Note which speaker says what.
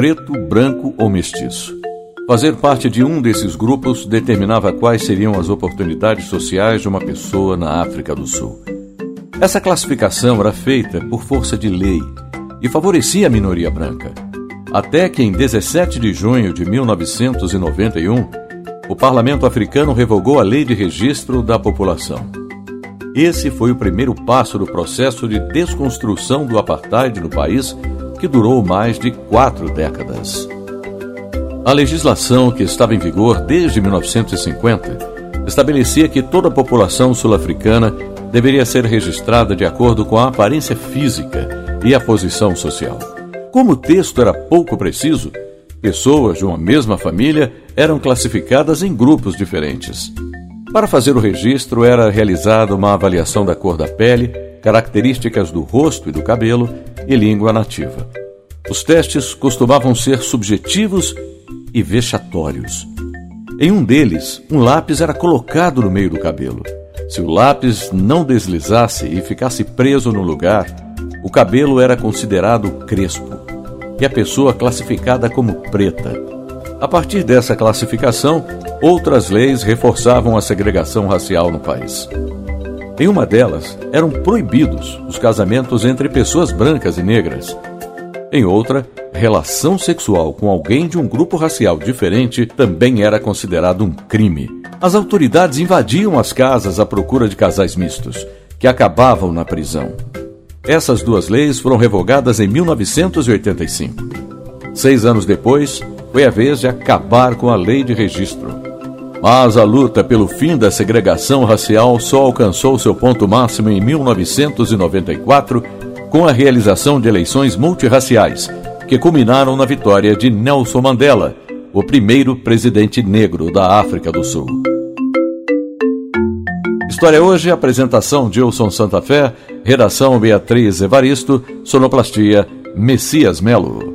Speaker 1: preto, branco ou mestiço. Fazer parte de um desses grupos determinava quais seriam as oportunidades sociais de uma pessoa na África do Sul. Essa classificação era feita por força de lei e favorecia a minoria branca. Até que em 17 de junho de 1991, o parlamento africano revogou a lei de registro da população. Esse foi o primeiro passo do processo de desconstrução do apartheid no país, que durou mais de quatro décadas. A legislação que estava em vigor desde 1950 estabelecia que toda a população sul-africana deveria ser registrada de acordo com a aparência física e a posição social. Como o texto era pouco preciso, pessoas de uma mesma família eram classificadas em grupos diferentes. Para fazer o registro, era realizada uma avaliação da cor da pele, características do rosto e do cabelo e língua nativa. Os testes costumavam ser subjetivos e vexatórios. Em um deles, um lápis era colocado no meio do cabelo. Se o lápis não deslizasse e ficasse preso no lugar, o cabelo era considerado crespo e a pessoa classificada como preta. A partir dessa classificação, outras leis reforçavam a segregação racial no país. Em uma delas, eram proibidos os casamentos entre pessoas brancas e negras. Em outra, relação sexual com alguém de um grupo racial diferente também era considerado um crime. As autoridades invadiam as casas à procura de casais mistos, que acabavam na prisão. Essas duas leis foram revogadas em 1985. Seis anos depois, foi a vez de acabar com a lei de registro. Mas a luta pelo fim da segregação racial só alcançou seu ponto máximo em 1994, com a realização de eleições multirraciais, que culminaram na vitória de Nelson Mandela, o primeiro presidente negro da África do Sul. História hoje, apresentação Gilson Santa Fé, redação Beatriz Evaristo, sonoplastia Messias Melo.